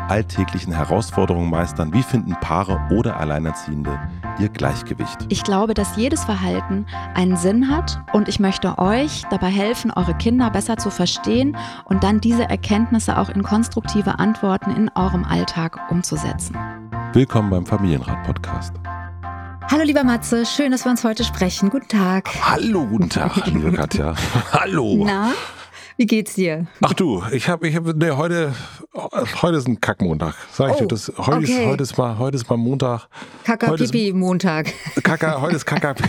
alltäglichen Herausforderungen meistern? Wie finden Paare oder Alleinerziehende ihr Gleichgewicht? Ich glaube, dass jedes Verhalten einen Sinn hat und ich möchte euch dabei helfen, eure Kinder besser zu verstehen und dann diese Erkenntnisse auch in konstruktive Antworten in eurem Alltag umzusetzen. Willkommen beim Familienrat-Podcast. Hallo lieber Matze, schön, dass wir uns heute sprechen. Guten Tag. Hallo, guten Tag, liebe Katja. Hallo. Na, wie geht's dir? Ach du, ich habe, ich habe, nee, heute, heute ist ein Kackmontag. Sag ich Oh, dir, das, heute, okay. ist, heute ist mal, heute ist mal Montag. Kaka Pipi Montag. Kaka, heute ist Kaka.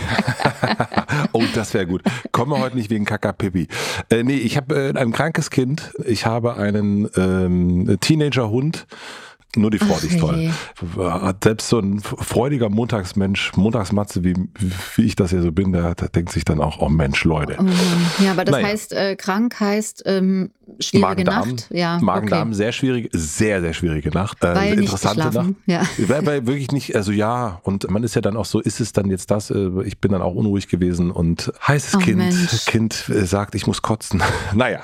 oh, das wäre gut. Komme heute nicht wegen Kaka Pipi. Äh, nee, ich habe äh, ein krankes Kind. Ich habe einen ähm, Teenager-Hund. Nur die Frau Ach, ist toll. Hat selbst so ein freudiger Montagsmensch, Montagsmatze, wie, wie ich das ja so bin, der, der denkt sich dann auch, oh Mensch, Leute. Oh. Ja, aber das Naja. heißt, äh, krank heißt ähm, schwierige Magen-Darm, Nacht. Ja, Magen-Darm, okay. sehr schwierig, sehr, sehr schwierige Nacht. Äh, Weil nicht interessante Nacht. geschlafen. Ja. Weil, weil wirklich nicht, also ja, und man ist ja dann auch so, ist es dann jetzt das? Äh, Ich bin dann auch unruhig gewesen und heißes Oh, Kind, Mensch. Kind äh, sagt, ich muss kotzen. naja.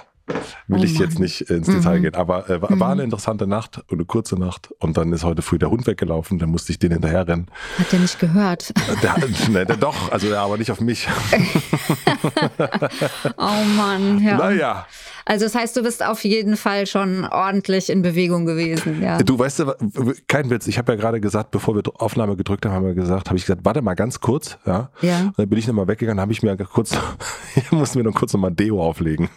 Will Oh, ich jetzt nicht ins Detail Mhm. gehen. Aber äh, war, war eine interessante Nacht und eine kurze Nacht. Und dann ist heute früh der Hund weggelaufen, dann musste ich den hinterher rennen. Hat der nicht gehört. Äh, Der, ne, der doch, also ja, aber nicht auf mich. Oh Mann, ja. Naja. Also das heißt, du bist auf jeden Fall schon ordentlich in Bewegung gewesen, ja. Du weißt, kein Witz, ich habe ja gerade gesagt, bevor wir Aufnahme gedrückt haben, haben wir gesagt, habe ich gesagt, warte mal ganz kurz, ja. Ja. Und dann bin ich nochmal weggegangen, habe ich mir kurz, mussten wir noch kurz nochmal Deo auflegen.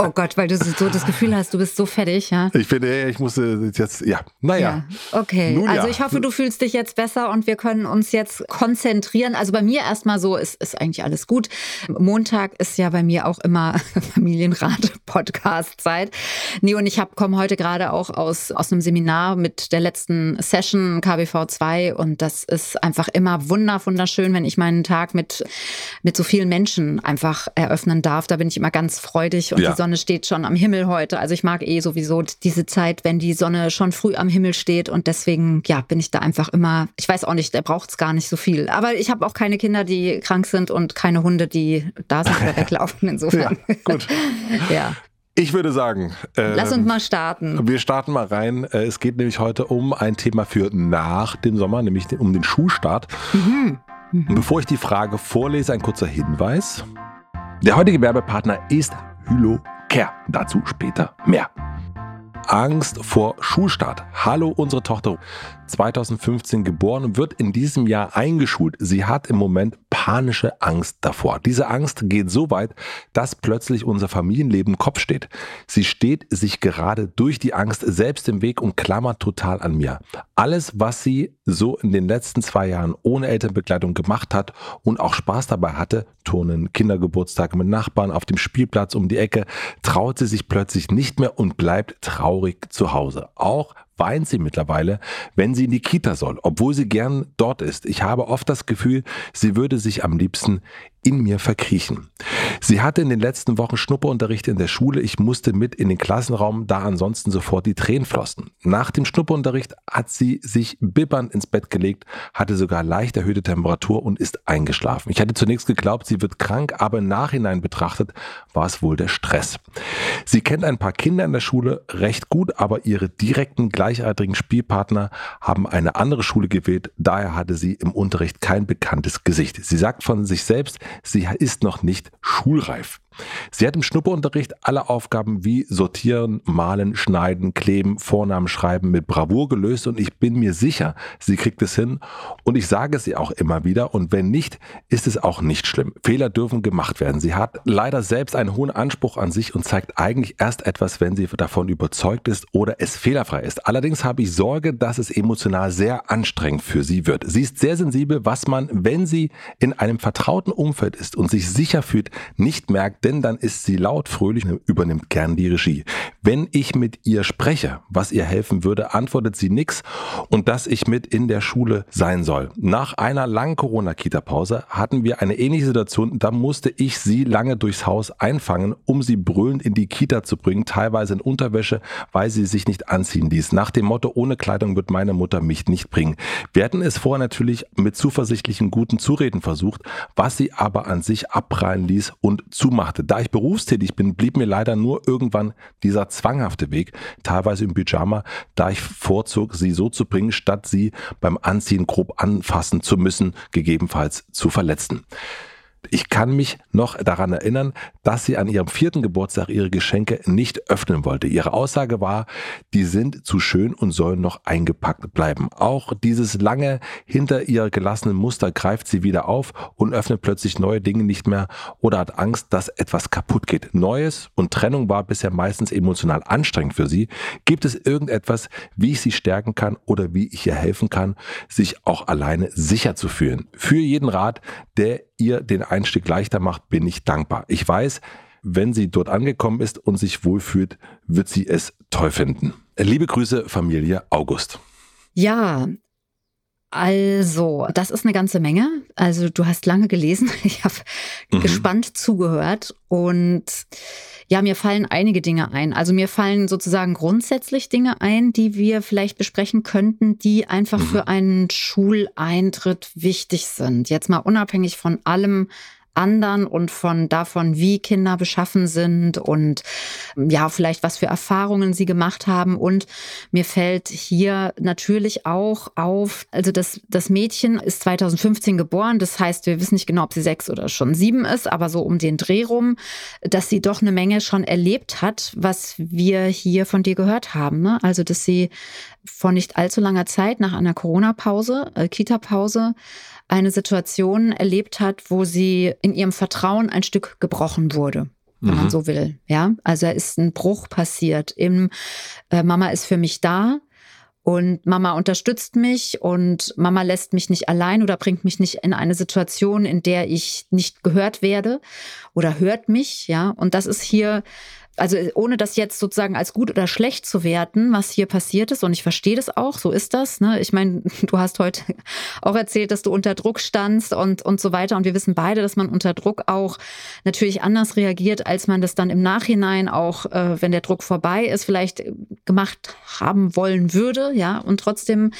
Oh Gott, weil du so das Gefühl hast, du bist so fertig, ja. Ich finde, ey, ich musste jetzt, ja, naja. Ja, okay. Nun also ja. ich hoffe, du fühlst dich jetzt besser und wir können uns jetzt konzentrieren. Also bei mir erstmal so, ist, ist eigentlich alles gut. Montag ist ja bei mir auch immer Familienrat-Podcast-Zeit. Nee, und ich komme heute gerade auch aus, aus einem Seminar mit der letzten Session KBV 2 und das ist einfach immer wunder, wunderschön, wenn ich meinen Tag mit, mit so vielen Menschen einfach eröffnen darf. Da bin ich immer ganz freudig und Ja. die Sonne steht schon am Himmel heute. Also ich mag eh sowieso diese Zeit, wenn die Sonne schon früh am Himmel steht und deswegen, ja, bin ich da einfach immer, ich weiß auch nicht, der braucht es gar nicht so viel. Aber ich habe auch keine Kinder, die krank sind und keine Hunde, die da sind oder weglaufen. Insofern. Ja, gut. ja. Ich würde sagen, äh, Lass uns mal starten. wir starten mal rein. Äh, Es geht nämlich heute um ein Thema für nach dem Sommer, nämlich um den Schulstart. Mhm. Und bevor ich die Frage vorlese, ein kurzer Hinweis. Der heutige Werbepartner ist Hylocare. Dazu später mehr. Angst vor Schulstart. Hallo, unsere Tochter 2015 geboren und wird in diesem Jahr eingeschult. Sie hat im Moment panische Angst davor. Diese Angst geht so weit, dass plötzlich unser Familienleben Kopf steht. Sie steht sich gerade durch die Angst selbst im Weg und klammert total an mir. Alles, was sie so in den letzten zwei Jahren ohne Elternbegleitung gemacht hat und auch Spaß dabei hatte, Turnen, Kindergeburtstage mit Nachbarn auf dem Spielplatz um die Ecke, traut sie sich plötzlich nicht mehr und bleibt traurig zu Hause. Auch weint sie mittlerweile, wenn sie in die Kita soll, obwohl sie gern dort ist. Ich habe oft das Gefühl, sie würde sich am liebsten in mir verkriechen. Sie hatte in den letzten Wochen Schnupperunterricht in der Schule. Ich musste mit in den Klassenraum, da ansonsten sofort die Tränen flossen. Nach dem Schnupperunterricht hat sie sich bibbernd ins Bett gelegt, hatte sogar leicht erhöhte Temperatur und ist eingeschlafen. Ich hatte zunächst geglaubt, sie wird krank, aber im Nachhinein betrachtet war es wohl der Stress. Sie kennt ein paar Kinder in der Schule recht gut, aber ihre direkten gleichaltrigen Spielpartner haben eine andere Schule gewählt. Daher hatte sie im Unterricht kein bekanntes Gesicht. Sie sagt von sich selbst, sie ist noch nicht schulreif. Sie hat im Schnupperunterricht alle Aufgaben wie sortieren, malen, schneiden, kleben, Vornamen schreiben mit Bravour gelöst und ich bin mir sicher, sie kriegt es hin und ich sage es ihr auch immer wieder und wenn nicht, ist es auch nicht schlimm. Fehler dürfen gemacht werden. Sie hat leider selbst einen hohen Anspruch an sich und zeigt eigentlich erst etwas, wenn sie davon überzeugt ist oder es fehlerfrei ist. Allerdings habe ich Sorge, dass es emotional sehr anstrengend für sie wird. Sie ist sehr sensibel, was man, wenn sie in einem vertrauten Umfeld ist und sich sicher fühlt, nicht merkt, denn dann ist sie laut, fröhlich und übernimmt gern die Regie. Wenn ich mit ihr spreche, was ihr helfen würde, antwortet sie nix und dass ich mit in der Schule sein soll. Nach einer langen Corona-Kita-Pause hatten wir eine ähnliche Situation, da musste ich sie lange durchs Haus einfangen, um sie brüllend in die Kita zu bringen, teilweise in Unterwäsche, weil sie sich nicht anziehen ließ. Nach dem Motto, ohne Kleidung wird meine Mutter mich nicht bringen. Wir hatten es vorher natürlich mit zuversichtlichen guten Zureden versucht, was sie aber an sich abprallen ließ und zumachte. Da ich berufstätig bin, blieb mir leider nur irgendwann dieser zwanghafte Weg, teilweise im Pyjama, da ich vorzog, sie so zu bringen, statt sie beim Anziehen grob anfassen zu müssen, gegebenenfalls zu verletzen. Ich kann mich noch daran erinnern, dass sie an ihrem vierten Geburtstag ihre Geschenke nicht öffnen wollte. Ihre Aussage war, die sind zu schön und sollen noch eingepackt bleiben. Auch dieses lange hinter ihr gelassene Muster greift sie wieder auf und öffnet plötzlich neue Dinge nicht mehr oder hat Angst, dass etwas kaputt geht. Neues und Trennung war bisher meistens emotional anstrengend für sie. Gibt es irgendetwas, wie ich sie stärken kann oder wie ich ihr helfen kann, sich auch alleine sicher zu fühlen? Für jeden Rat, der ihr den Einstieg leichter macht, bin ich dankbar. Ich weiß, wenn sie dort angekommen ist und sich wohlfühlt, wird sie es toll finden. Liebe Grüße, Familie August. Ja, also, das ist eine ganze Menge. Also, du hast lange gelesen. Ich habe mhm. gespannt zugehört und ja, mir fallen einige Dinge ein. Also mir fallen sozusagen grundsätzlich Dinge ein, die wir vielleicht besprechen könnten, die einfach mhm. für einen Schuleintritt wichtig sind. Jetzt mal unabhängig von allem, anderen und von davon, wie Kinder beschaffen sind und ja, vielleicht was für Erfahrungen sie gemacht haben. Und mir fällt hier natürlich auch auf, also das, das Mädchen ist 2015 geboren. Das heißt, wir wissen nicht genau, ob sie sechs oder schon sieben ist, aber so um den Dreh rum, dass sie doch eine Menge schon erlebt hat, was wir hier von dir gehört haben. Ne? Also, dass sie vor nicht allzu langer Zeit nach einer Corona-Pause, äh, Kita-Pause, eine Situation erlebt hat, wo sie in ihrem Vertrauen ein Stück gebrochen wurde wenn mhm. man so will. Ja, also da ist ein Bruch passiert. Im äh, Mama ist für mich da und Mama unterstützt mich und Mama lässt mich nicht allein oder bringt mich nicht in eine Situation, in der ich nicht gehört werde oder hört mich. Ja, und das ist hier also ohne das jetzt sozusagen als gut oder schlecht zu werten, was hier passiert ist. Und ich verstehe das auch, so ist das. Ne? Ich meine, du hast heute auch erzählt, dass du unter Druck standst und, und so weiter. Und wir wissen beide, dass man unter Druck auch natürlich anders reagiert, als man das dann im Nachhinein auch, äh, wenn der Druck vorbei ist, vielleicht gemacht haben wollen würde. Ja, und trotzdem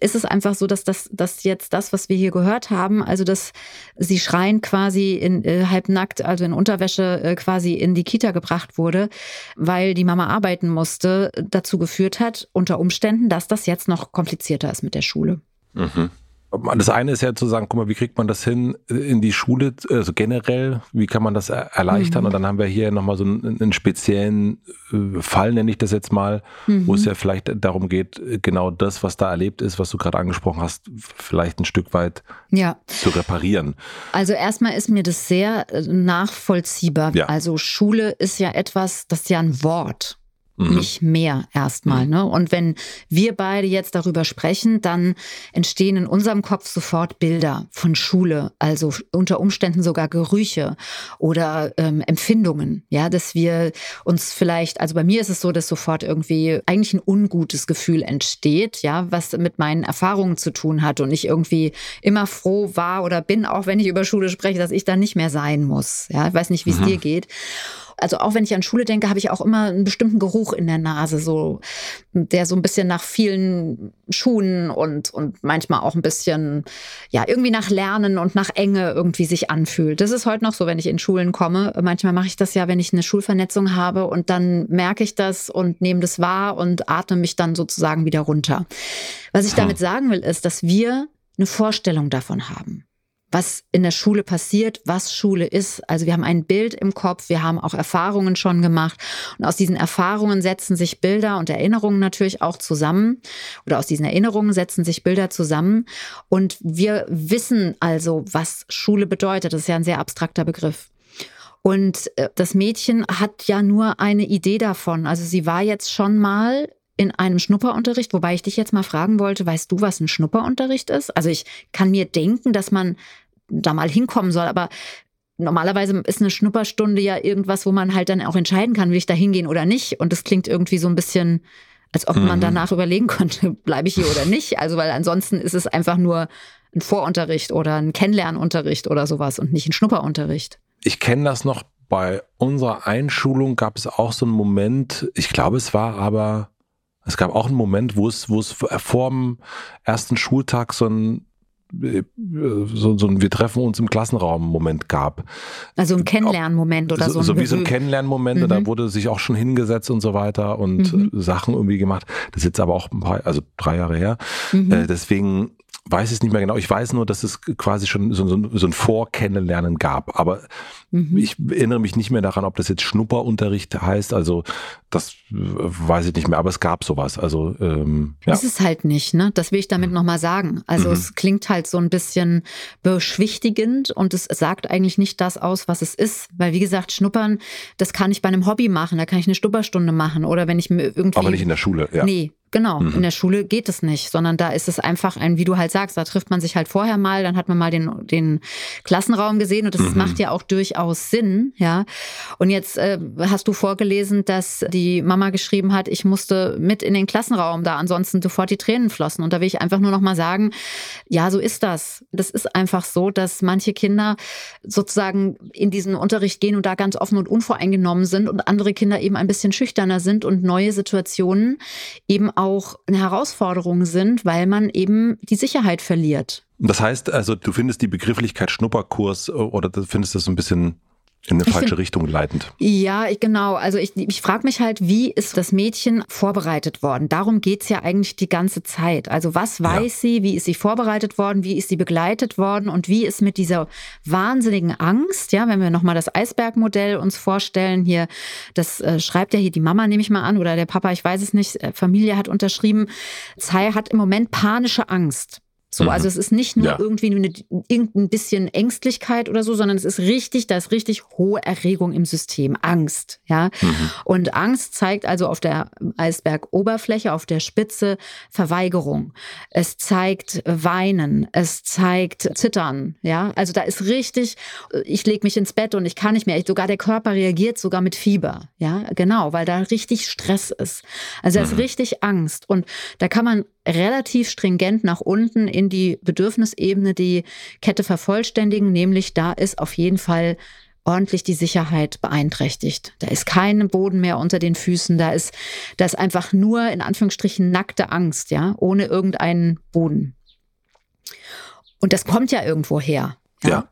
ist es einfach so, dass das, dass jetzt das, was wir hier gehört haben, also dass sie schreien quasi in äh, halbnackt, also in Unterwäsche äh, quasi in die Kita gebracht wurde wurde, weil die Mama arbeiten musste, dazu geführt hat, unter Umständen, dass das jetzt noch komplizierter ist mit der Schule. Mhm. Das eine ist ja zu sagen, guck mal, wie kriegt man das hin in die Schule, also generell, wie kann man das erleichtern? Mhm. Und dann haben wir hier nochmal so einen, einen, speziellen äh, Fall, nenne ich das jetzt mal, mhm. wo es ja vielleicht darum geht, genau das, was da erlebt ist, was du gerade angesprochen hast, vielleicht ein Stück weit ja. zu reparieren. Also erstmal ist mir das sehr äh, nachvollziehbar. Ja. Also Schule ist ja etwas, das ist ja ein Wort mhm. nicht mehr erstmal. Mhm. Ne? Und wenn wir beide jetzt darüber sprechen, dann entstehen in unserem Kopf sofort Bilder von Schule, also unter Umständen sogar Gerüche oder ähm, Empfindungen. Ja, dass wir uns vielleicht, also bei mir ist es so, dass sofort irgendwie eigentlich ein ungutes Gefühl entsteht, ja, was mit meinen Erfahrungen zu tun hat und ich irgendwie immer froh war oder bin, auch wenn ich über Schule spreche, dass ich da nicht mehr sein muss. Ja, ich weiß nicht, wie es mhm. dir geht also auch wenn ich an Schule denke, habe ich auch immer einen bestimmten Geruch in der Nase, so der so ein bisschen nach vielen Schuhen und, und manchmal auch ein bisschen, ja, irgendwie nach Lernen und nach Enge irgendwie sich anfühlt. Das ist heute noch so, wenn ich in Schulen komme. Manchmal mache ich das ja, wenn ich eine Schulvernetzung habe und dann merke ich das und nehme das wahr und atme mich dann sozusagen wieder runter. Was ich damit sagen will, ist, dass wir eine Vorstellung davon haben was in der Schule passiert, was Schule ist. Also wir haben ein Bild im Kopf, wir haben auch Erfahrungen schon gemacht und aus diesen Erfahrungen setzen sich Bilder und Erinnerungen natürlich auch zusammen oder aus diesen Erinnerungen setzen sich Bilder zusammen und wir wissen also, was Schule bedeutet. Das ist ja ein sehr abstrakter Begriff. Und äh, das Mädchen hat ja nur eine Idee davon. Also sie war jetzt schon mal in einem Schnupperunterricht, wobei ich dich jetzt mal fragen wollte, weißt du, was ein Schnupperunterricht ist? Also ich kann mir denken, dass man da mal hinkommen soll, aber normalerweise ist eine Schnupperstunde ja irgendwas, wo man halt dann auch entscheiden kann, will ich da hingehen oder nicht. Und das klingt irgendwie so ein bisschen, als ob mhm. man danach überlegen könnte, bleibe ich hier oder nicht. Also, weil ansonsten ist es einfach nur ein Vorunterricht oder ein Kennenlernunterricht oder sowas und nicht ein Schnupperunterricht. Ich kenne das noch bei unserer Einschulung gab es auch so einen Moment, ich glaube, es war aber, es gab auch einen Moment, wo es, wo es vor dem ersten Schultag so ein so, so ein Wir treffen uns im Klassenraum-Moment gab. Also ein Kennenlernmoment oder so. So, so wie so ein Kennenlernmoment, mhm. da wurde sich auch schon hingesetzt und so weiter und mhm. Sachen irgendwie gemacht. Das ist jetzt aber auch ein paar, also drei Jahre her. Mhm. Äh, deswegen weiß ich es nicht mehr genau. Ich weiß nur, dass es quasi schon so, so, so ein Vorkennenlernen gab. Aber mhm. ich erinnere mich nicht mehr daran, ob das jetzt Schnupperunterricht heißt. Also das weiß ich nicht mehr. Aber es gab sowas. Also ähm, ja. Ist es halt nicht. Ne? Das will ich damit mhm. nochmal sagen. Also mhm. es klingt halt so ein bisschen beschwichtigend und es sagt eigentlich nicht das aus, was es ist. Weil wie gesagt, Schnuppern, das kann ich bei einem Hobby machen. Da kann ich eine Stupperstunde machen oder wenn ich mir irgendwie. Aber nicht in der Schule. Ja. Nee, Genau, mhm. in der Schule geht es nicht, sondern da ist es einfach ein, wie du halt sagst, da trifft man sich halt vorher mal, dann hat man mal den, den Klassenraum gesehen und das mhm. macht ja auch durchaus Sinn, ja. Und jetzt äh, hast du vorgelesen, dass die Mama geschrieben hat, ich musste mit in den Klassenraum, da ansonsten sofort die Tränen flossen. Und da will ich einfach nur noch mal sagen, ja, so ist das. Das ist einfach so, dass manche Kinder sozusagen in diesen Unterricht gehen und da ganz offen und unvoreingenommen sind und andere Kinder eben ein bisschen schüchterner sind und neue Situationen eben auch eine Herausforderung sind, weil man eben die Sicherheit verliert. Das heißt also, du findest die Begrifflichkeit Schnupperkurs äh, oder findest das so ein bisschen in eine falsche find, Richtung leitend. Ja, ich, genau. Also ich, ich frage mich halt, wie ist das Mädchen vorbereitet worden? Darum geht's ja eigentlich die ganze Zeit. Also was weiß ja. sie, wie ist sie vorbereitet worden, wie ist sie begleitet worden und wie ist mit dieser wahnsinnigen Angst, ja, wenn wir nochmal das Eisbergmodell uns vorstellen, hier, das äh, schreibt ja hier die Mama, nehme ich mal an, oder der Papa, ich weiß es nicht, äh, Familie hat unterschrieben, Zai hat im Moment panische Angst. So, mhm. also es ist nicht nur ja. irgendwie eine, irgendein bisschen Ängstlichkeit oder so, sondern es ist richtig, da ist richtig hohe Erregung im System, Angst, ja. Mhm. Und Angst zeigt also auf der Eisbergoberfläche, auf der Spitze Verweigerung. Es zeigt Weinen, es zeigt Zittern, ja. Also da ist richtig, ich lege mich ins Bett und ich kann nicht mehr. sogar der Körper reagiert sogar mit Fieber, ja, genau, weil da richtig Stress ist. Also da ist mhm. richtig Angst und da kann man relativ stringent nach unten in die Bedürfnisebene die Kette vervollständigen, nämlich da ist auf jeden Fall ordentlich die Sicherheit beeinträchtigt. Da ist kein Boden mehr unter den Füßen, da ist, da ist einfach nur in Anführungsstrichen nackte Angst, ja, ohne irgendeinen Boden. Und das kommt ja irgendwo her. Ja. ja.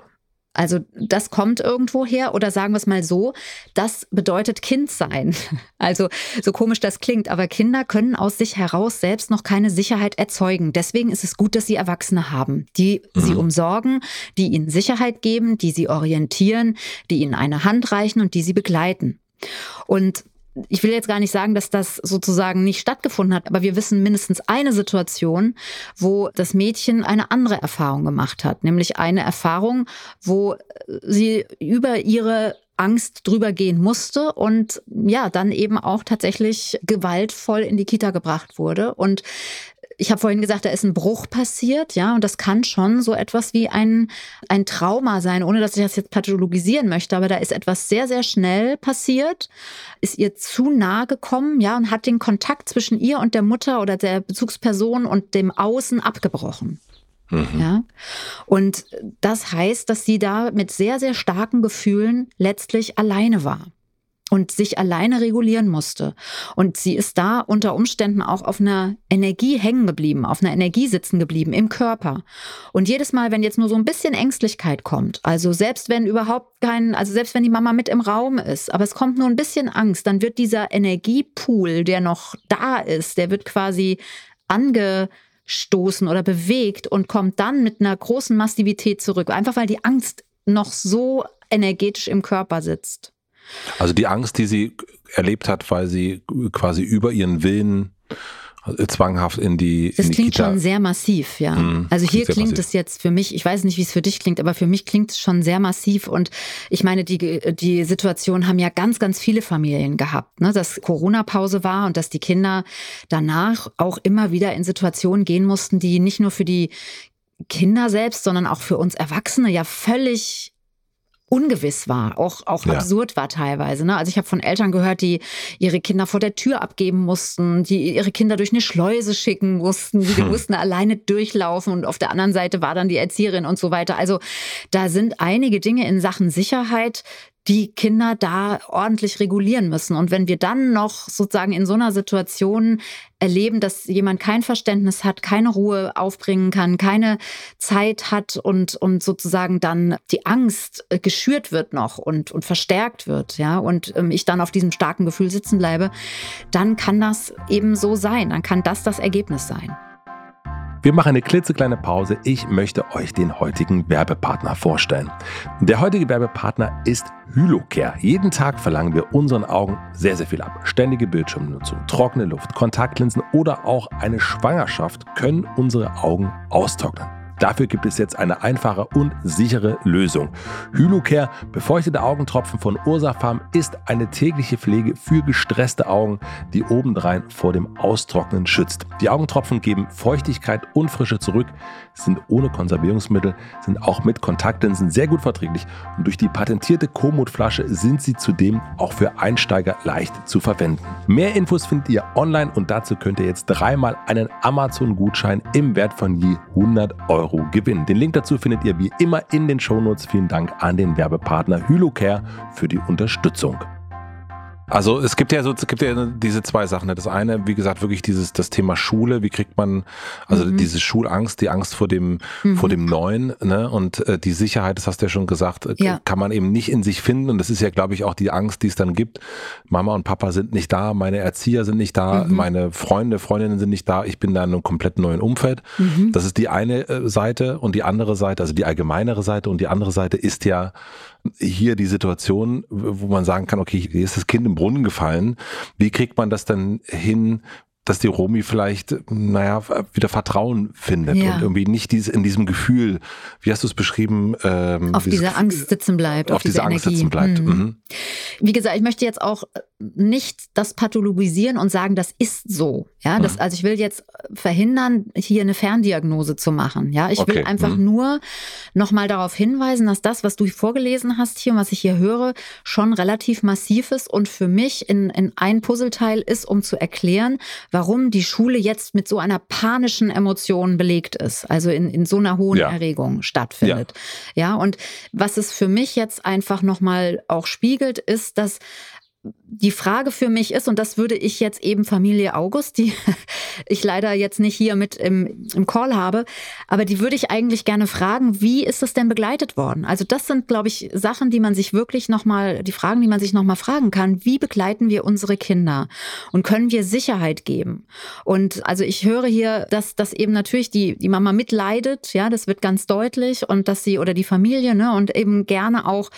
Also das kommt irgendwo her oder sagen wir es mal so, das bedeutet Kind sein. Also so komisch das klingt, aber Kinder können aus sich heraus selbst noch keine Sicherheit erzeugen. Deswegen ist es gut, dass sie Erwachsene haben, die mhm. sie umsorgen, die ihnen Sicherheit geben, die sie orientieren, die ihnen eine Hand reichen und die sie begleiten. Und ich will jetzt gar nicht sagen, dass das sozusagen nicht stattgefunden hat, aber wir wissen mindestens eine Situation, wo das Mädchen eine andere Erfahrung gemacht hat, nämlich eine Erfahrung, wo sie über ihre Angst drüber gehen musste und ja, dann eben auch tatsächlich gewaltvoll in die Kita gebracht wurde. Und ich habe vorhin gesagt, da ist ein Bruch passiert, ja, und das kann schon so etwas wie ein, ein Trauma sein, ohne dass ich das jetzt pathologisieren möchte, aber da ist etwas sehr, sehr schnell passiert, ist ihr zu nahe gekommen, ja, und hat den Kontakt zwischen ihr und der Mutter oder der Bezugsperson und dem Außen abgebrochen. Mhm. Ja. Und das heißt, dass sie da mit sehr, sehr starken Gefühlen letztlich alleine war und sich alleine regulieren musste. Und sie ist da unter Umständen auch auf einer Energie hängen geblieben, auf einer Energie sitzen geblieben im Körper. Und jedes Mal, wenn jetzt nur so ein bisschen Ängstlichkeit kommt, also selbst wenn überhaupt kein, also selbst wenn die Mama mit im Raum ist, aber es kommt nur ein bisschen Angst, dann wird dieser Energiepool, der noch da ist, der wird quasi angestoßen oder bewegt und kommt dann mit einer großen Massivität zurück, einfach weil die Angst noch so energetisch im Körper sitzt. Also die Angst, die sie erlebt hat, weil sie quasi über ihren Willen äh, zwanghaft in die Das in die klingt Kita. schon sehr massiv, ja. Mhm, also hier klingt es jetzt für mich, ich weiß nicht, wie es für dich klingt, aber für mich klingt es schon sehr massiv und ich meine, die, die Situation haben ja ganz, ganz viele Familien gehabt, ne? dass Corona-Pause war und dass die Kinder danach auch immer wieder in Situationen gehen mussten, die nicht nur für die Kinder selbst, sondern auch für uns Erwachsene ja völlig ungewiss war, auch, auch ja. absurd war teilweise. Ne? Also ich habe von Eltern gehört, die ihre Kinder vor der Tür abgeben mussten, die ihre Kinder durch eine Schleuse schicken mussten, die hm. mussten alleine durchlaufen und auf der anderen Seite war dann die Erzieherin und so weiter. Also da sind einige Dinge in Sachen Sicherheit, die Kinder da ordentlich regulieren müssen. Und wenn wir dann noch sozusagen in so einer Situation erleben, dass jemand kein Verständnis hat, keine Ruhe aufbringen kann, keine Zeit hat und, und sozusagen dann die Angst äh, geschürt wird noch und, und verstärkt wird, ja, und ähm, ich dann auf diesem starken Gefühl sitzen bleibe, dann kann das eben so sein. Dann kann das das Ergebnis sein. Wir machen eine klitzekleine Pause. Ich möchte euch den heutigen Werbepartner vorstellen. Der heutige Werbepartner ist Hylocare. Jeden Tag verlangen wir unseren Augen sehr, sehr viel ab. Ständige Bildschirmnutzung, trockene Luft, Kontaktlinsen oder auch eine Schwangerschaft können unsere Augen austrocknen. Dafür gibt es jetzt eine einfache und sichere Lösung. Hylucare befeuchtete Augentropfen von Ursafarm ist eine tägliche Pflege für gestresste Augen, die obendrein vor dem Austrocknen schützt. Die Augentropfen geben Feuchtigkeit und Frische zurück, sind ohne Konservierungsmittel, sind auch mit Kontaktlinsen sehr gut verträglich und durch die patentierte Komoot-Flasche sind sie zudem auch für Einsteiger leicht zu verwenden. Mehr Infos findet ihr online und dazu könnt ihr jetzt dreimal einen Amazon-Gutschein im Wert von je 100 Euro gewinnen. Den Link dazu findet ihr wie immer in den Shownotes. Vielen Dank an den Werbepartner Hylocare für die Unterstützung. Also es gibt ja so, es gibt ja diese zwei Sachen. Das eine, wie gesagt, wirklich dieses das Thema Schule. Wie kriegt man also mhm. diese Schulangst, die Angst vor dem mhm. vor dem Neuen, ne? Und äh, die Sicherheit, das hast du ja schon gesagt, äh, ja. kann man eben nicht in sich finden. Und das ist ja, glaube ich, auch die Angst, die es dann gibt. Mama und Papa sind nicht da, meine Erzieher sind nicht da, mhm. meine Freunde, Freundinnen sind nicht da. Ich bin da in einem komplett neuen Umfeld. Mhm. Das ist die eine äh, Seite und die andere Seite, also die allgemeinere Seite und die andere Seite ist ja hier die Situation, wo man sagen kann, okay, hier ist das Kind im Brunnen gefallen. Wie kriegt man das dann hin, dass die Romi vielleicht, naja, wieder Vertrauen findet ja. und irgendwie nicht diese, in diesem Gefühl, wie hast du es beschrieben? Ähm, auf dieser Angst sitzen bleibt. Auf, auf diese Angst sitzen bleibt. Mhm. Mhm. Wie gesagt, ich möchte jetzt auch nicht das pathologisieren und sagen, das ist so. Ja, das, mhm. also ich will jetzt verhindern, hier eine Ferndiagnose zu machen. Ja, ich okay. will einfach mhm. nur nochmal darauf hinweisen, dass das, was du vorgelesen hast hier und was ich hier höre, schon relativ massiv ist und für mich in, in ein Puzzleteil ist, um zu erklären, warum die Schule jetzt mit so einer panischen Emotion belegt ist, also in, in so einer hohen ja. Erregung stattfindet. Ja. ja, und was es für mich jetzt einfach nochmal auch spiegelt, ist, dass die Frage für mich ist, und das würde ich jetzt eben Familie August, die ich leider jetzt nicht hier mit im, im Call habe, aber die würde ich eigentlich gerne fragen, wie ist das denn begleitet worden? Also das sind, glaube ich, Sachen, die man sich wirklich nochmal, die Fragen, die man sich nochmal fragen kann. Wie begleiten wir unsere Kinder? Und können wir Sicherheit geben? Und also ich höre hier, dass, dass eben natürlich die, die Mama mitleidet, ja, das wird ganz deutlich und dass sie oder die Familie, ne, und eben gerne auch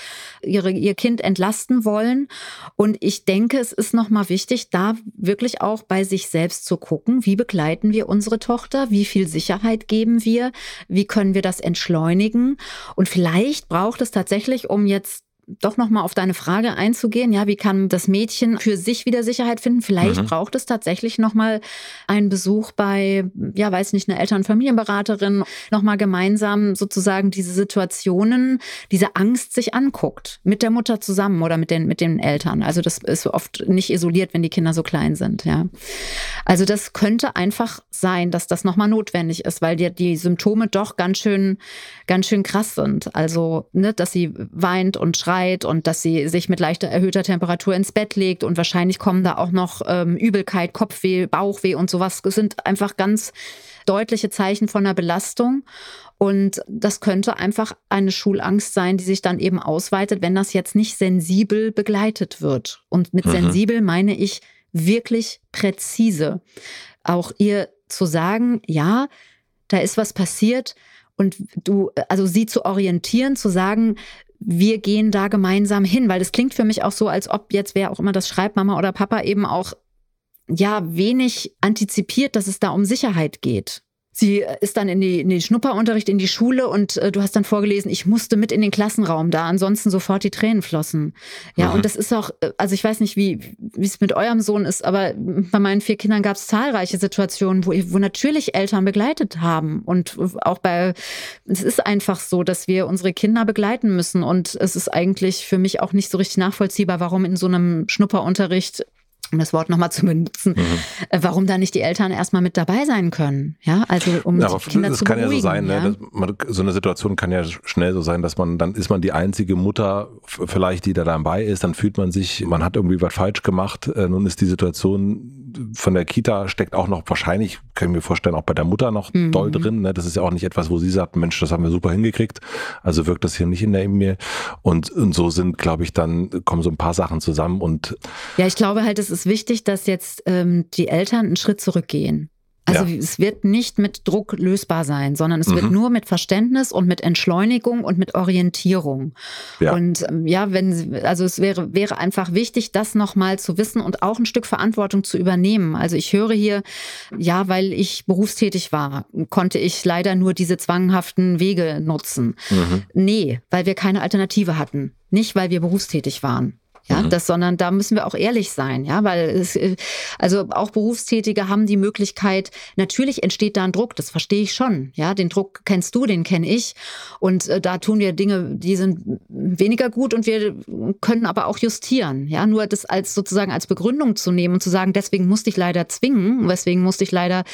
ihre, ihr Kind entlasten wollen. Und ich denke, es ist nochmal wichtig, da wirklich auch bei sich selbst zu gucken, wie begleiten wir unsere Tochter, wie viel Sicherheit geben wir, wie können wir das entschleunigen. Und vielleicht braucht es tatsächlich, um jetzt doch nochmal auf deine Frage einzugehen. Ja, wie kann das Mädchen für sich wieder Sicherheit finden? Vielleicht mhm. braucht es tatsächlich nochmal einen Besuch bei, ja, weiß nicht, einer Eltern- und Familienberaterin, nochmal gemeinsam sozusagen diese Situationen, diese Angst sich anguckt. Mit der Mutter zusammen oder mit den, mit den Eltern. Also das ist oft nicht isoliert, wenn die Kinder so klein sind, ja. Also das könnte einfach sein, dass das nochmal notwendig ist, weil die, die Symptome doch ganz schön, ganz schön krass sind. Also, ne, dass sie weint und schreit schreit und dass sie sich mit leichter erhöhter Temperatur ins Bett legt und wahrscheinlich kommen da auch noch ähm, Übelkeit, Kopfweh, Bauchweh und sowas. Das sind einfach ganz deutliche Zeichen von einer Belastung. Und das könnte einfach eine Schulangst sein, die sich dann eben ausweitet, wenn das jetzt nicht sensibel begleitet wird. Und mit mhm. sensibel meine ich wirklich präzise. Auch ihr zu sagen, ja, da ist was passiert und du, also sie zu orientieren, zu sagen, wir gehen da gemeinsam hin, weil das klingt für mich auch so, als ob jetzt wer auch immer das schreibt, Mama oder Papa eben auch ja wenig antizipiert, dass es da um Sicherheit geht. Sie ist dann in, die, in den Schnupperunterricht in die Schule und äh, du hast dann vorgelesen, ich musste mit in den Klassenraum da, ansonsten sofort die Tränen flossen. Ja, mhm. und das ist auch, äh, also ich weiß nicht, wie wie es mit eurem Sohn ist, aber bei meinen vier Kindern gab es zahlreiche Situationen, wo, wo natürlich Eltern begleitet haben und auch bei, es ist einfach so, dass wir unsere Kinder begleiten müssen und es ist eigentlich für mich auch nicht so richtig nachvollziehbar, warum in so einem Schnupperunterricht um das Wort nochmal zu benutzen, mhm. Äh, warum da nicht die Eltern erstmal mit dabei sein können. Ja, also um ja, die Kinder das zu kann beruhigen, ja so sein, ne? ja? Man, so eine Situation kann ja schnell so sein, dass man, dann ist man die einzige Mutter vielleicht, die da dabei ist, dann fühlt man sich, man hat irgendwie was falsch gemacht, äh, nun ist die Situation von der Kita steckt auch noch wahrscheinlich, können wir vorstellen, auch bei der Mutter noch mhm. doll drin. Ne? Das ist ja auch nicht etwas, wo sie sagt, Mensch, das haben wir super hingekriegt. Also wirkt das hier nicht in der E-Mail. Und, und so sind, glaube ich, dann kommen so ein paar Sachen zusammen und ja, ich glaube halt, es ist wichtig, dass jetzt ähm, die Eltern einen Schritt zurückgehen. Also ja. es wird nicht mit Druck lösbar sein, sondern es mhm. wird nur mit Verständnis und mit Entschleunigung und mit Orientierung. Ja. Und ähm, ja, wenn also es wäre wäre einfach wichtig, das nochmal zu wissen und auch ein Stück Verantwortung zu übernehmen. Also ich höre hier, ja, weil ich berufstätig war, konnte ich leider nur diese zwanghaften Wege nutzen. Mhm. Nee, weil wir keine Alternative hatten, nicht weil wir berufstätig waren. Ja, mhm. das, sondern da müssen wir auch ehrlich sein, ja, weil es, äh, also auch Berufstätige haben die Möglichkeit, natürlich entsteht da ein Druck, das verstehe ich schon, ja, den Druck kennst du, den kenne ich und äh, da tun wir Dinge, die sind weniger gut und wir können aber auch justieren, ja, nur das als sozusagen als Begründung zu nehmen und zu sagen, deswegen musste ich leider zwingen, deswegen musste ich leider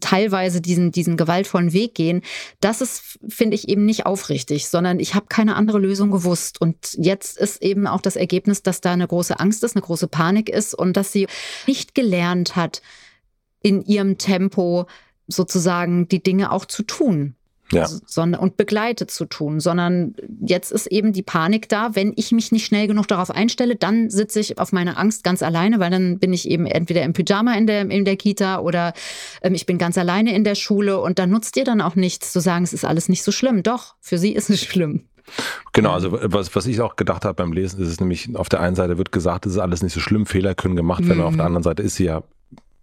teilweise diesen, diesen gewaltvollen Weg gehen, das ist, finde ich, eben nicht aufrichtig, sondern ich habe keine andere Lösung gewusst und jetzt ist eben auch das Ergebnis ist, dass da eine große Angst ist, eine große Panik ist und dass sie nicht gelernt hat, in ihrem Tempo sozusagen die Dinge auch zu tun. Ja. Sondern, und begleitet zu tun, sondern jetzt ist eben die Panik da, wenn ich mich nicht schnell genug darauf einstelle, dann sitze ich auf meine Angst ganz alleine, weil dann bin ich eben entweder im Pyjama in der, in der Kita oder ähm, ich bin ganz alleine in der Schule und da nutzt ihr dann auch nichts zu sagen, es ist alles nicht so schlimm. Doch, für sie ist es schlimm. Genau, also was, was ich auch gedacht habe beim Lesen, ist es nämlich, auf der einen Seite wird gesagt, es ist alles nicht so schlimm, Fehler können gemacht werden, mhm. auf der anderen Seite ist sie ja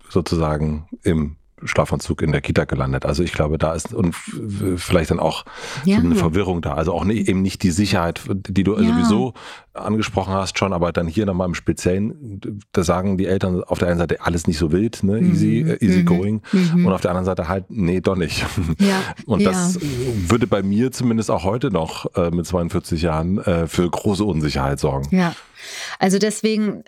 sozusagen im Schlafanzug in der Kita gelandet. Also ich glaube, da ist und vielleicht dann auch ja. so eine Verwirrung da. Also auch nicht, eben nicht die Sicherheit, die du ja. sowieso angesprochen hast schon, aber dann hier nochmal im Speziellen, da sagen die Eltern auf der einen Seite alles nicht so wild, ne, easy, mhm. easy mhm. going mhm. und auf der anderen Seite halt, nee, doch nicht. Ja. Und das würde bei mir zumindest auch heute noch äh, mit 42 Jahren äh, für große Unsicherheit sorgen. Ja. Also deswegen,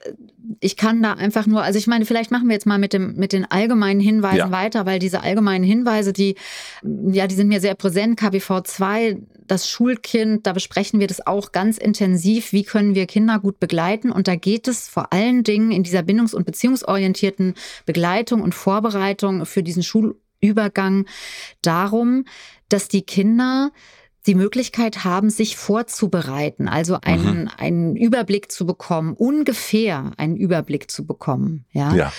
ich kann da einfach nur, also ich meine, vielleicht machen wir jetzt mal mit dem mit den allgemeinen Hinweisen ja. weiter, weil diese allgemeinen Hinweise, die ja, die sind mir sehr präsent. KBV 2, das Schulkind, da besprechen wir das auch ganz intensiv. Wie können wir Kinder gut begleiten? Und da geht es vor allen Dingen in dieser bindungs- und beziehungsorientierten Begleitung und Vorbereitung für diesen Schulübergang darum, dass die Kinder die Möglichkeit haben, sich vorzubereiten, also einen, mhm. einen Überblick zu bekommen, ungefähr einen Überblick zu bekommen. Ja? ja.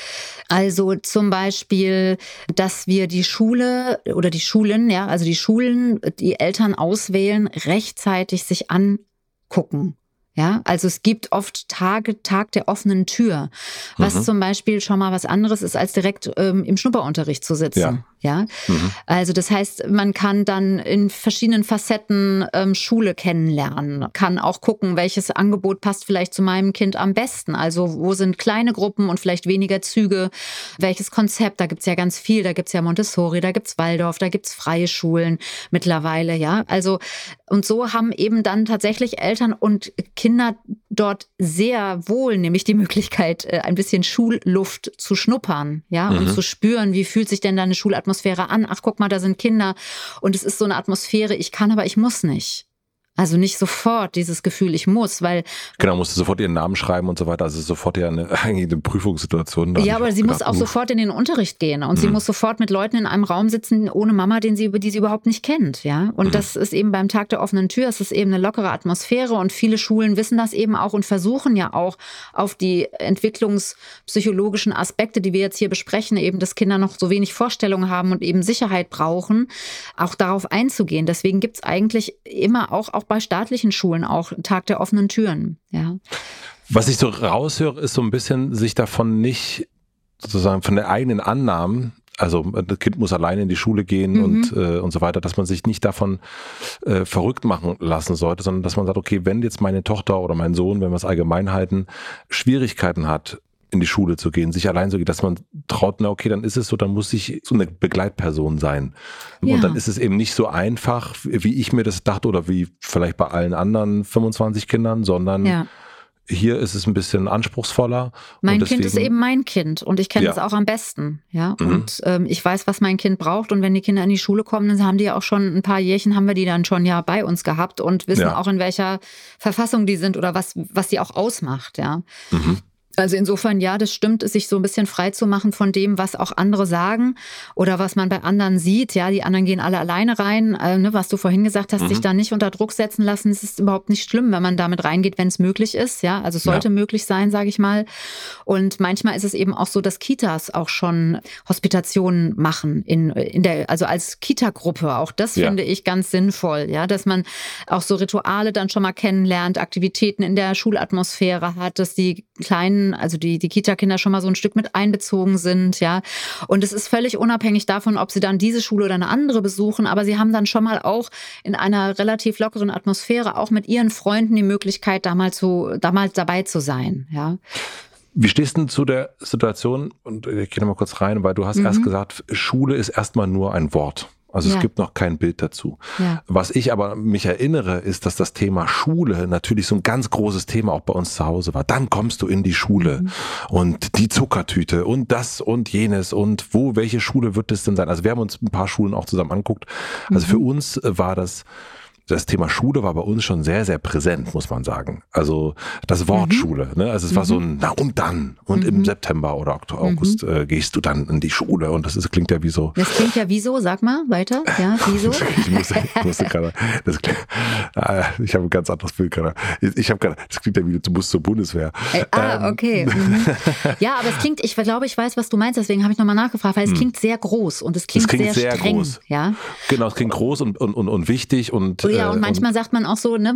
Also zum Beispiel, dass wir die Schule oder die Schulen, ja, also die Schulen, die Eltern auswählen, rechtzeitig sich angucken. Ja, also es gibt oft Tage, Tag der offenen Tür, was mhm. zum Beispiel schon mal was anderes ist, als direkt ähm, im Schnupperunterricht zu sitzen. Ja. Ja, mhm. also das heißt, man kann dann in verschiedenen Facetten ähm, Schule kennenlernen, kann auch gucken, welches Angebot passt vielleicht zu meinem Kind am besten. Also wo sind kleine Gruppen und vielleicht weniger Züge, welches Konzept, da gibt's ja ganz viel, da gibt's ja Montessori, da gibt's Waldorf, da gibt's freie Schulen mittlerweile, ja. Also und so haben eben dann tatsächlich Eltern und Kinder dort sehr wohl nämlich die Möglichkeit, äh, ein bisschen Schulluft zu schnuppern, ja, mhm. und zu spüren, wie fühlt sich denn da eine Schulatmosphäre Atmosphäre an. Ach, guck mal, da sind Kinder. Und es ist so eine Atmosphäre, ich kann, aber ich muss nicht. Also nicht sofort dieses Gefühl, ich muss, weil. Genau, musst du sofort ihren Namen schreiben und so weiter. Also sofort ja eine, eigentlich eine Prüfungssituation. Ja, aber sie gedacht, muss auch uff. sofort in den Unterricht gehen und mhm. sie muss sofort mit Leuten in einem Raum sitzen, ohne Mama, den sie, die sie überhaupt nicht kennt, ja. Und mhm. das ist eben beim Tag der offenen Tür, es ist eben eine lockere Atmosphäre und viele Schulen wissen das eben auch und versuchen ja auch auf die entwicklungspsychologischen Aspekte, die wir jetzt hier besprechen, eben, dass Kinder noch so wenig Vorstellungen haben und eben Sicherheit brauchen, auch darauf einzugehen. Deswegen gibt es eigentlich immer auch, auch bei staatlichen Schulen auch Tag der offenen Türen. Ja. Was ich so raushöre, ist so ein bisschen sich davon nicht sozusagen von der eigenen Annahmen Also das Kind muss alleine in die Schule gehen mhm. und, äh, und so weiter, dass man sich nicht davon äh, verrückt machen lassen sollte, sondern dass man sagt, okay, wenn jetzt meine Tochter oder mein Sohn, wenn wir es allgemein halten, Schwierigkeiten hat, in die Schule zu gehen, sich allein zu gehen, dass man traut, na okay, dann ist es so, dann muss ich so eine Begleitperson sein. Ja. Und dann ist es eben nicht so einfach, wie ich mir das dachte oder wie vielleicht bei allen anderen 25 Kindern, sondern ja. Hier ist es ein bisschen anspruchsvoller. Mein deswegen, Kind ist eben mein Kind und ich kenne ja. das auch am besten. Ja, mhm. und ähm, ich weiß, was mein Kind braucht. Und wenn die Kinder in die Schule kommen, dann haben die ja auch schon ein paar Jährchen, haben wir die dann schon ja bei uns gehabt und wissen auch, in welcher Verfassung die sind oder was, was sie auch ausmacht. Ja. Mhm. Also insofern, ja, das stimmt, sich so ein bisschen frei zu machen von dem, was auch andere sagen oder was man bei anderen sieht. Ja, die anderen gehen alle alleine rein. Äh, ne, was du vorhin gesagt hast, mhm. sich da nicht unter Druck setzen lassen, es ist überhaupt nicht schlimm, wenn man damit reingeht, wenn es möglich ist. Ja, also es sollte ja. möglich sein, sage ich mal. Und manchmal ist es eben auch so, dass Kitas auch schon Hospitationen machen in, in der, also als Kita-Gruppe. Auch das ja. finde ich ganz sinnvoll. Ja, dass man auch so Rituale dann schon mal kennenlernt, Aktivitäten in der Schulatmosphäre hat, dass die kleinen also die, die Kita-Kinder schon mal so ein Stück mit einbezogen sind, ja. Und es ist völlig unabhängig davon, ob sie dann diese Schule oder eine andere besuchen, aber sie haben dann schon mal auch in einer relativ lockeren Atmosphäre auch mit ihren Freunden die Möglichkeit, da mal, zu, da mal dabei zu sein, ja. Wie stehst du denn zu der Situation, und ich gehe noch mal kurz rein, weil du hast mhm. erst gesagt, Schule ist erstmal nur ein Wort. Also ja. es gibt noch kein Bild dazu. Ja. Was ich aber mich erinnere, ist, dass das Thema Schule natürlich so ein ganz großes Thema auch bei uns zu Hause war. Dann kommst du in die Schule mhm. und die Zuckertüte und das und jenes und wo, welche Schule wird es denn sein? Also wir haben uns ein paar Schulen auch zusammen anguckt. Also mhm. für uns war das das Thema Schule war bei uns schon sehr, sehr präsent, muss man sagen. Also das Wort mhm. Schule, ne? Also es mhm. war so ein, na und dann. Und mhm. im September oder Oktober, mhm. August äh, gehst du dann in die Schule und das ist, klingt ja wie so. Das klingt ja wie so, sag mal, weiter. Ja, wieso? ich musste, ich musste gerade, das, äh, ich habe ein ganz anderes Bild gerade. Ich habe gerade, das klingt ja wie du musst zur Bundeswehr. Äh, ah, ähm. okay. Mhm. Ja, aber es klingt, ich glaube, ich weiß, was du meinst, deswegen habe ich nochmal nachgefragt, weil es hm. klingt sehr groß und es klingt, es klingt sehr, sehr streng. Groß. Ja? Genau, es klingt groß und, und, und, und wichtig und ja, ja, und manchmal und sagt man auch so, ne,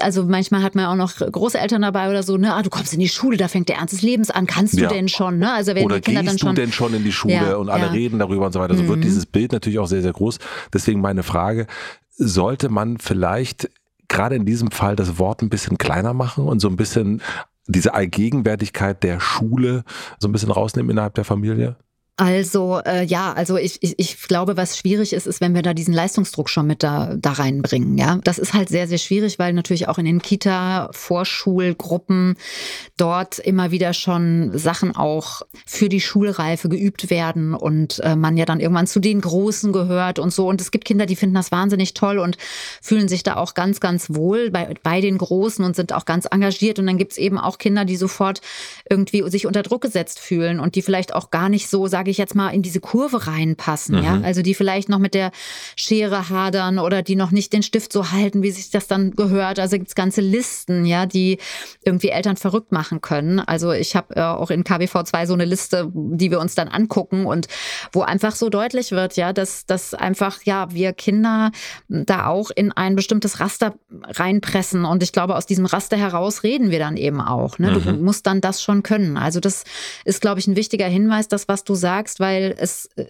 also manchmal hat man auch noch Großeltern dabei oder so, ne, ah, du kommst in die Schule, da fängt der Ernst des Lebens an, kannst du ja. denn schon, ne? Also wenn oder die Kinder gehst dann schon, du denn schon in die Schule ja, und alle ja. reden darüber und so weiter, so mhm. wird dieses Bild natürlich auch sehr, sehr groß. Deswegen meine Frage, sollte man vielleicht gerade in diesem Fall das Wort ein bisschen kleiner machen und so ein bisschen diese Allgegenwärtigkeit der Schule so ein bisschen rausnehmen innerhalb der Familie? Also äh, ja, also ich, ich, ich glaube, was schwierig ist, ist, wenn wir da diesen Leistungsdruck schon mit da, da reinbringen. Ja, das ist halt sehr, sehr schwierig, weil natürlich auch in den Kita, Vorschulgruppen dort immer wieder schon Sachen auch für die Schulreife geübt werden und äh, man ja dann irgendwann zu den Großen gehört und so. Und es gibt Kinder, die finden das wahnsinnig toll und fühlen sich da auch ganz, ganz wohl bei, bei den Großen und sind auch ganz engagiert. Und dann gibt's eben auch Kinder, die sofort irgendwie sich unter Druck gesetzt fühlen und die vielleicht auch gar nicht so, sage sage ich jetzt mal, in diese Kurve reinpassen, mhm. ja. Also die vielleicht noch mit der Schere hadern oder die noch nicht den Stift so halten, wie sich das dann gehört. Also gibt's ganze Listen, ja, die irgendwie Eltern verrückt machen können. Also ich habe äh, auch in KBV 2 so eine Liste, die wir uns dann angucken und wo einfach so deutlich wird, ja, dass, dass einfach, ja, wir Kinder da auch in ein bestimmtes Raster reinpressen. Und ich glaube, aus diesem Raster heraus reden wir dann eben auch. Ne? Mhm. Du musst dann das schon können. Also das ist, glaube ich, ein wichtiger Hinweis, das, was du sagst sagst, weil es, äh,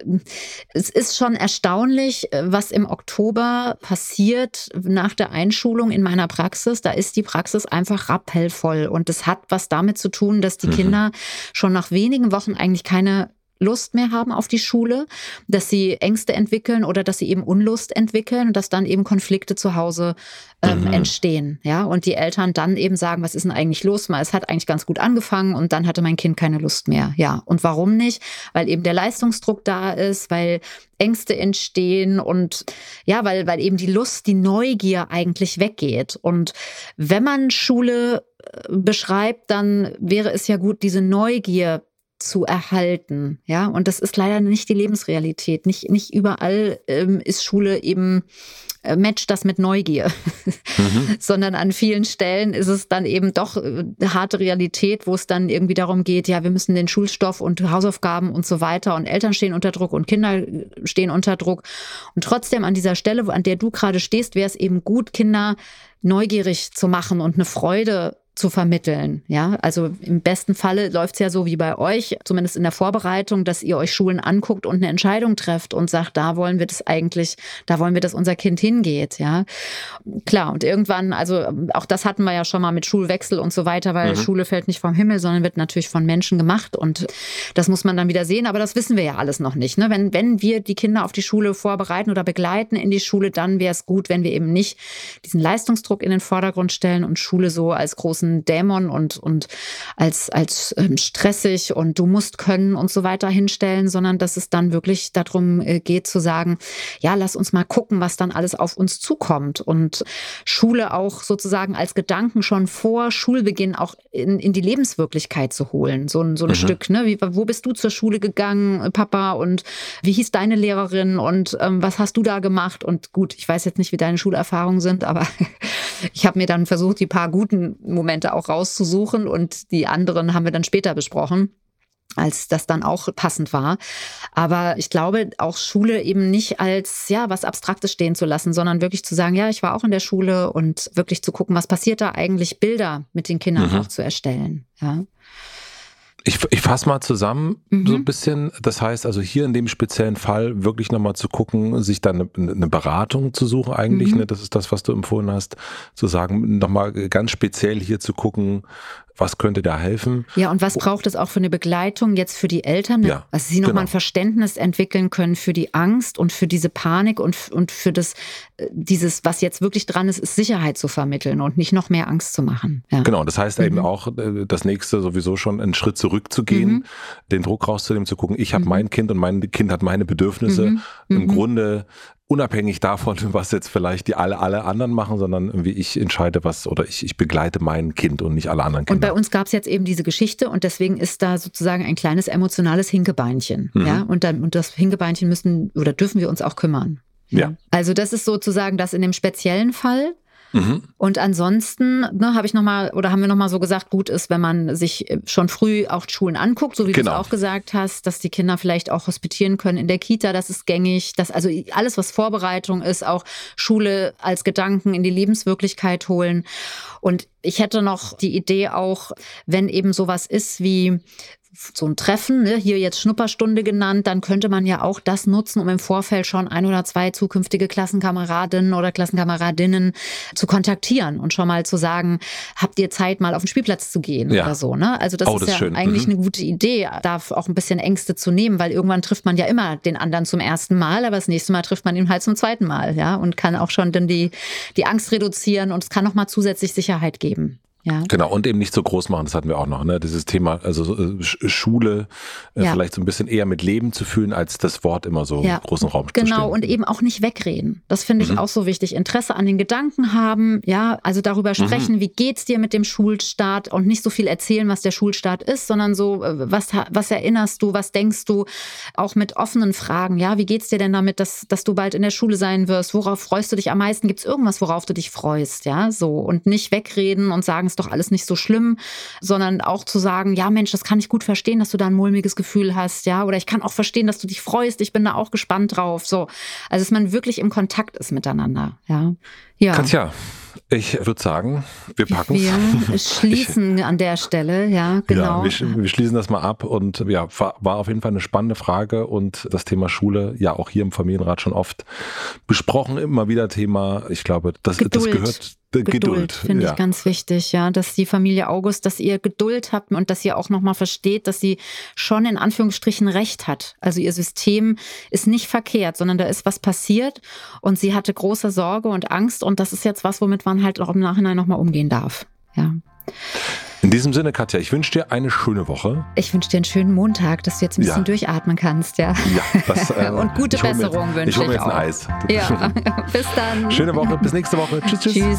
es ist schon erstaunlich, äh, was im Oktober passiert nach der Einschulung in meiner Praxis. Da ist die Praxis einfach rappellvoll und es hat was damit zu tun, dass die mhm. Kinder schon nach wenigen Wochen eigentlich keine Lust mehr haben auf die Schule, dass sie Ängste entwickeln oder dass sie eben Unlust entwickeln und dass dann eben Konflikte zu Hause ähm, mhm. entstehen. Ja, und die Eltern dann eben sagen, was ist denn eigentlich los? Mal, es hat eigentlich ganz gut angefangen und dann hatte mein Kind keine Lust mehr. Ja, und warum nicht? Weil eben der Leistungsdruck da ist, weil Ängste entstehen und ja, weil, weil eben die Lust, die Neugier eigentlich weggeht. Und wenn man Schule äh, beschreibt, dann wäre es ja gut, diese Neugier zu erhalten. Ja, und das ist leider nicht die Lebensrealität. Nicht, nicht überall ähm, ist Schule eben äh, matcht das mit Neugier, mhm. sondern an vielen Stellen ist es dann eben doch äh, harte Realität, wo es dann irgendwie darum geht, ja, wir müssen den Schulstoff und Hausaufgaben und so weiter und Eltern stehen unter Druck und Kinder stehen unter Druck. Und trotzdem an dieser Stelle, an der du gerade stehst, wäre es eben gut, Kinder neugierig zu machen und eine Freude zu vermitteln. Ja, also im besten Falle läuft es ja so wie bei euch, zumindest in der Vorbereitung, dass ihr euch Schulen anguckt und eine Entscheidung trefft und sagt, da wollen wir das eigentlich, da wollen wir, dass unser Kind hingeht. Ja, klar. Und irgendwann, also auch das hatten wir ja schon mal mit Schulwechsel und so weiter, weil mhm. Schule fällt nicht vom Himmel, sondern wird natürlich von Menschen gemacht und das muss man dann wieder sehen. Aber das wissen wir ja alles noch nicht. Ne? Wenn, wenn wir die Kinder auf die Schule vorbereiten oder begleiten in die Schule, dann wäre es gut, wenn wir eben nicht diesen Leistungsdruck in den Vordergrund stellen und Schule so als großen Dämon und, und als, als ähm, stressig und du musst können und so weiter hinstellen, sondern dass es dann wirklich darum äh, geht zu sagen, ja, lass uns mal gucken, was dann alles auf uns zukommt und Schule auch sozusagen als Gedanken schon vor Schulbeginn auch in, in die Lebenswirklichkeit zu holen. So, ein so ein mhm. Stück, ne? Wie, wo bist du zur Schule gegangen, Papa? Und wie hieß deine Lehrerin? Und ähm, was hast du da gemacht? Und gut, ich weiß jetzt nicht, wie deine Schulerfahrungen sind, aber ich habe mir dann versucht, die paar guten Momente auch rauszusuchen und die anderen haben wir dann später besprochen als das dann auch passend war. Aber ich glaube, auch Schule eben nicht als, ja, was Abstraktes stehen zu lassen, sondern wirklich zu sagen, ja, ich war auch in der Schule und wirklich zu gucken, was passiert da eigentlich, Bilder mit den Kindern mhm. auch zu erstellen, ja. Ich, ich fasse mal zusammen mhm. so ein bisschen. Das heißt also hier in dem speziellen Fall wirklich nochmal zu gucken, sich dann eine, eine Beratung zu suchen eigentlich. Mhm. Ne? Das ist das, was du empfohlen hast, zu sagen, nochmal ganz speziell hier zu gucken, was könnte da helfen? Ja, und was braucht es auch für eine Begleitung jetzt für die Eltern? Ja, dass sie nochmal genau. ein Verständnis entwickeln können für die Angst und für diese Panik und, und für das, äh, dieses, was jetzt wirklich dran ist, ist Sicherheit zu vermitteln und nicht noch mehr Angst zu machen. Ja. Genau, das heißt mhm. eben auch, äh, das nächste sowieso schon einen Schritt zurückzugehen, mhm. den Druck rauszunehmen, zu gucken, ich habe mhm. mein Kind und mein Kind hat meine Bedürfnisse. Mhm. Im mhm. Grunde unabhängig davon, was jetzt vielleicht die alle, alle anderen machen, sondern wie ich entscheide, was oder ich, ich begleite mein Kind und nicht alle anderen Kinder. Und bei uns gab es jetzt eben diese Geschichte und deswegen ist da sozusagen ein kleines emotionales Hinkebeinchen. Mhm. Ja, und, dann, und das Hinkebeinchen müssen oder dürfen wir uns auch kümmern. Ja. Also das ist sozusagen das in dem speziellen Fall. Mhm. Und ansonsten ne, habe ich noch mal oder haben wir noch mal so gesagt, gut ist, wenn man sich schon früh auch Schulen anguckt, so wie genau. du es genau. auch gesagt hast, dass die Kinder vielleicht auch hospitieren können in der Kita, das ist gängig, dass also alles was Vorbereitung ist, auch Schule als Gedanken in die Lebenswirklichkeit holen. Und ich hätte noch die Idee auch, wenn eben sowas ist wie so ein Treffen, ne, hier jetzt Schnupperstunde genannt, dann könnte man ja auch das nutzen, um im Vorfeld schon ein oder zwei zukünftige Klassenkameradinnen oder Klassenkameradinnen zu kontaktieren und schon mal zu sagen, habt ihr Zeit, mal auf den Spielplatz zu gehen ja. oder so. Ne? Also das oh, ist das ja schön. eigentlich mhm. eine gute Idee, da auch ein bisschen Ängste zu nehmen, weil irgendwann trifft man ja immer den anderen zum ersten Mal, aber das nächste Mal trifft man ihn halt zum zweiten Mal, ja, und kann auch schon dann die, die Angst reduzieren und es kann noch mal zusätzlich Sicherheit geben. Ja. Genau, und eben nicht so groß machen, das hatten wir auch noch, ne? Dieses Thema, also äh, Schule äh, ja. vielleicht so ein bisschen eher mit Leben zu fühlen, als das Wort immer so ja. großen Raum genau, zu Genau, und eben auch nicht wegreden. Das finde ich mhm. auch so wichtig. Interesse an den Gedanken haben, ja, also darüber mhm. sprechen, mhm. wie geht's dir mit dem Schulstart und nicht so viel erzählen, was der Schulstart ist, sondern so, äh, was, was erinnerst du, was denkst du, auch mit offenen Fragen, ja, wie geht's dir denn damit, dass, dass du bald in der Schule sein wirst? Worauf freust du dich am meisten? Gibt's irgendwas, worauf du dich freust, ja, so und nicht wegreden und sagen, ist doch alles nicht so schlimm, sondern auch zu sagen, ja Mensch, das kann ich gut verstehen, dass du da ein mulmiges Gefühl hast, ja, oder ich kann auch verstehen, dass du dich freust, ich bin da auch gespannt drauf, so. Also, dass man wirklich im Kontakt ist miteinander, ja. Ja. Katja, ich würde sagen, wir packen es. Wir schließen ich, an der Stelle, ja, genau. Ja, wir, wir, schließen das mal ab und ja, war auf jeden Fall eine spannende Frage und das Thema Schule ja auch hier im Familienrat schon oft besprochen, immer wieder Thema. Ich glaube, das, das gehört Geduld, Geduld finde ja. ich ganz wichtig, ja, dass die Familie August, dass ihr Geduld habt und dass ihr auch nochmal versteht, dass sie schon in Anführungsstrichen recht hat. Also ihr System ist nicht verkehrt, sondern da ist was passiert und sie hatte große Sorge und Angst und das ist jetzt was, womit man halt auch im Nachhinein nochmal umgehen darf. Ja. In diesem Sinne, Katja, ich wünsche dir eine schöne Woche. Ich wünsche dir einen schönen Montag, dass du jetzt ein bisschen ja. durchatmen kannst, ja. ja das, äh, Und gute Besserung wünsche ich. Ich hole mir jetzt ein Eis. Ja. bis dann. Schöne Woche, bis nächste Woche. Tschüss, tschüss. Tschüss.